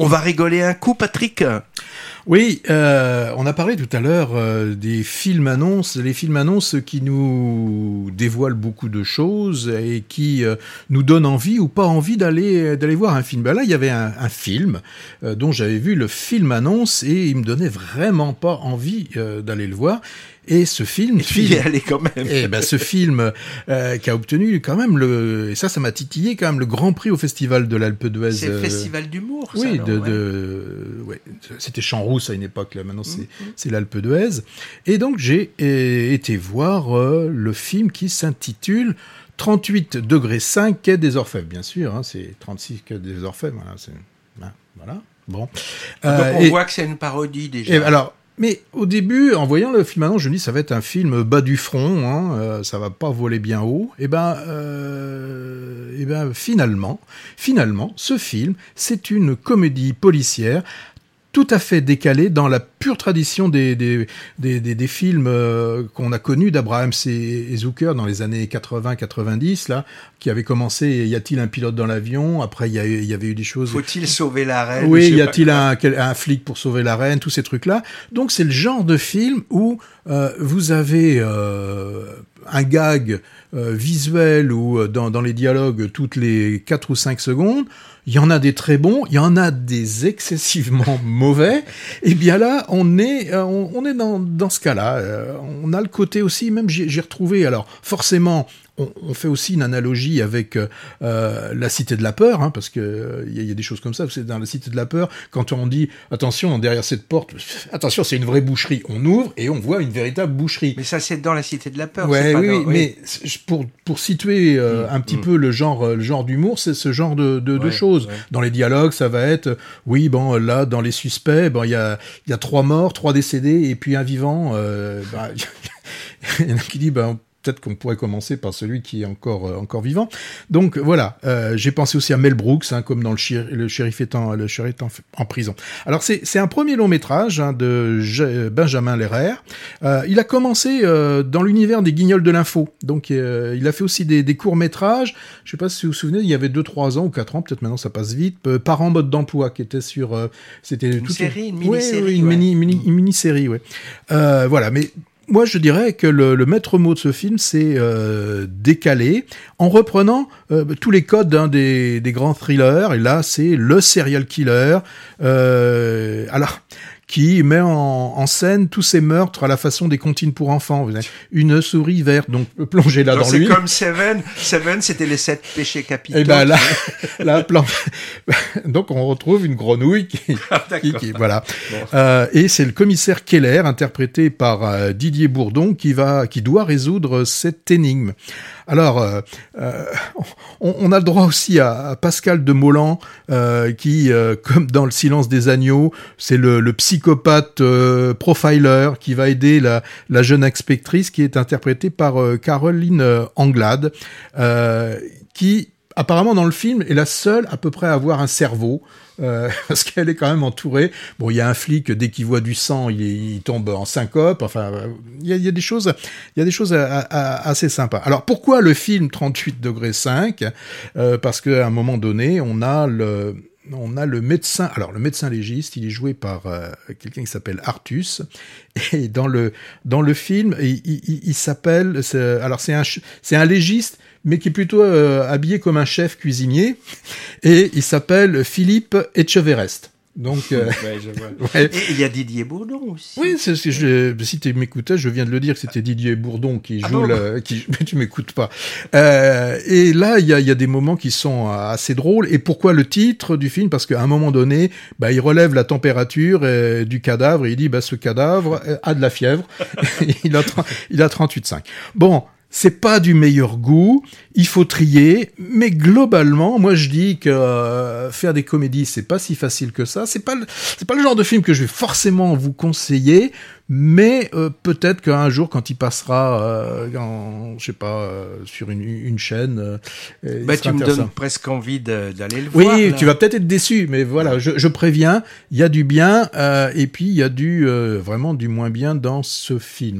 On va rigoler un coup, Patrick? Oui, euh, on a parlé tout à l'heure euh, des films annonces, les films annonces qui nous dévoilent beaucoup de choses et qui euh, nous donnent envie ou pas envie d'aller voir un film. Ben là, il y avait un, un film dont j'avais vu le film annonce et il me donnait vraiment pas envie d'aller le voir. Et ce film, Et puis il est allé quand même. et ben ce film euh, qui a obtenu quand même le et ça ça m'a titillé quand même le grand prix au festival de l'Alpe d'Huez. C'est le euh, festival d'humour, ça, oui, non, de, ouais. de ouais, c'était Champs-Rousse à une époque là maintenant c'est Mhm. c'est l'Alpe d'Huez et donc j'ai été voir euh, le film qui s'intitule 38 degrés 5 quai des Orfèvres bien sûr hein, c'est 36 quai des Orfèvres voilà c'est hein, voilà bon Donc on et- voit que c'est une parodie déjà. et alors, mais au début, en voyant le film annonce, je me dis ça va être un film bas du front, hein, euh, ça va pas voler bien haut. Et ben, euh, et ben finalement, finalement, ce film, c'est une comédie policière tout à fait décalée dans la pure tradition des, des, des, des, des films euh, qu'on a connus d'Abraham et Zucker dans les années 80-90, là, qui avait commencé Y a-t-il un pilote dans l'avion? Après, il y, a eu- il y avait eu des choses. Faut-il sauver la reine? Oui, y a-t-il un, un flic pour sauver la reine, tous ces trucs-là. Donc c'est le genre de film où euh, vous avez euh, un gag euh, visuel ou euh, dans, les dialogues toutes les 4 ou 5 secondes. Il y en a des très bons, il y en a des excessivement mauvais. Et bien là, on est, euh, on, on est dans, dans ce cas-là. On a le côté aussi, même j'ai retrouvé, alors forcément, on, on fait aussi une analogie avec euh, euh, la Cité de la peur, hein, parce que euh, il y, a- il y a des choses comme ça. C'est dans la Cité de la peur, quand on dit attention derrière cette porte, attention c'est une vraie boucherie, on ouvre et on voit une véritable boucherie. Mais ça, c'est dans la Cité de la peur. Ouais, pas oui, dans- oui, mais pour pour situer euh, un petit peu le genre euh, le genre d'humour, c'est ce genre de, de, de choses. ouais. Dans les dialogues, ça va être euh, oui, bon là dans les suspects, bon il y a il y a trois morts, trois décédés et puis un vivant. Euh, bah, il y en a qui dit ben peut-être qu'on pourrait commencer par celui qui est encore euh, encore vivant. Donc voilà, euh, j'ai pensé aussi à Mel Brooks, hein, comme dans le, shérif, le shérif étant le shérif étant en prison. Alors c'est un premier long métrage hein, de J- Benjamin Lerrer. Euh, il a commencé dans l'univers des Guignols de l'info. Donc il a fait aussi des, des courts métrages. Je sais pas si vous vous souvenez, il y avait deux trois ans ou quatre ans, peut-être maintenant ça passe vite. Euh, Parents mode d'emploi qui était sur euh, c'était Une série, une Ouais, mini-série, ouais, une ouais. mini mini une mini-série, ouais. Euh, voilà, mais moi, je dirais que le, maître mot de ce film, c'est euh, décalé, en reprenant euh, tous les codes hein, des, des grands thrillers. Et là, c'est le serial killer. Euh, alors qui met en, en scène tous ces meurtres à la façon des comptines pour enfants. Vous avez une souris verte, donc Genre, dans c'est lui. comme Seven. Seven, c'était les sept péchés capitaux. Et ben là, là plan- donc on retrouve une grenouille qui, Ah, qui- d'accord. qui- voilà. Bon. Euh, et c'est le commissaire Keller, interprété par euh, Didier Bourdon, qui va, qui doit résoudre cette énigme. Alors, euh, on, on a le droit aussi à, à Pascal de Mollan, euh, qui, comme dans Le Silence des agneaux, c'est le, le psychopathe euh, profiler qui va aider la, jeune inspectrice, qui est interprétée par euh, Caroline euh, Anglade, qui apparemment dans le film est la seule à peu près à avoir un cerveau. euh, parce qu'elle est quand même entourée. Bon, il y a un flic dès qu'il voit du sang, il, tombe en syncope. Enfin, euh, il y a, des choses, il y a des choses assez sympas. Alors pourquoi le film 38 degrés 5 Euh, Parce qu'à un moment donné, on a le on a le médecin, alors le médecin légiste, il est joué par quelqu'un qui s'appelle Artus, et dans le dans le film, il, il- s'appelle, alors c'est un c'est un légiste, mais qui est plutôt euh, habillé comme un chef cuisinier, et il s'appelle Philippe Etcheverest. Donc euh, Ouais, je vois. ouais. Et il y a Didier Bourdon aussi. Oui, c'est ce que je, si tu m'écoutais, je viens de le dire que c'était Didier Bourdon qui Ah joue bon le, qui, mais tu m'écoutes pas. Euh, et là, il y a, il y a des moments qui sont assez drôles. Et pourquoi le titre du film? Parce qu'à un moment donné, bah, il relève la température euh, du cadavre et il dit, bah, ce cadavre euh, a de la fièvre. il a, 30 il a 38,5. Bon. C'est pas du meilleur goût, il faut trier, mais globalement, moi je dis que euh, faire des comédies, c'est pas si facile que ça. C'est pas c'est pas le genre de film que je vais forcément vous conseiller, mais euh, peut-être qu'un jour, quand il passera, euh, en, je sais pas, euh, sur une, une chaîne, Bah, tu me donnes presque envie d'aller le Oui, voir. là. tu vas peut-être être déçu, mais voilà, je, je préviens, il y a du bien, et puis il y a du vraiment du moins bien dans ce film.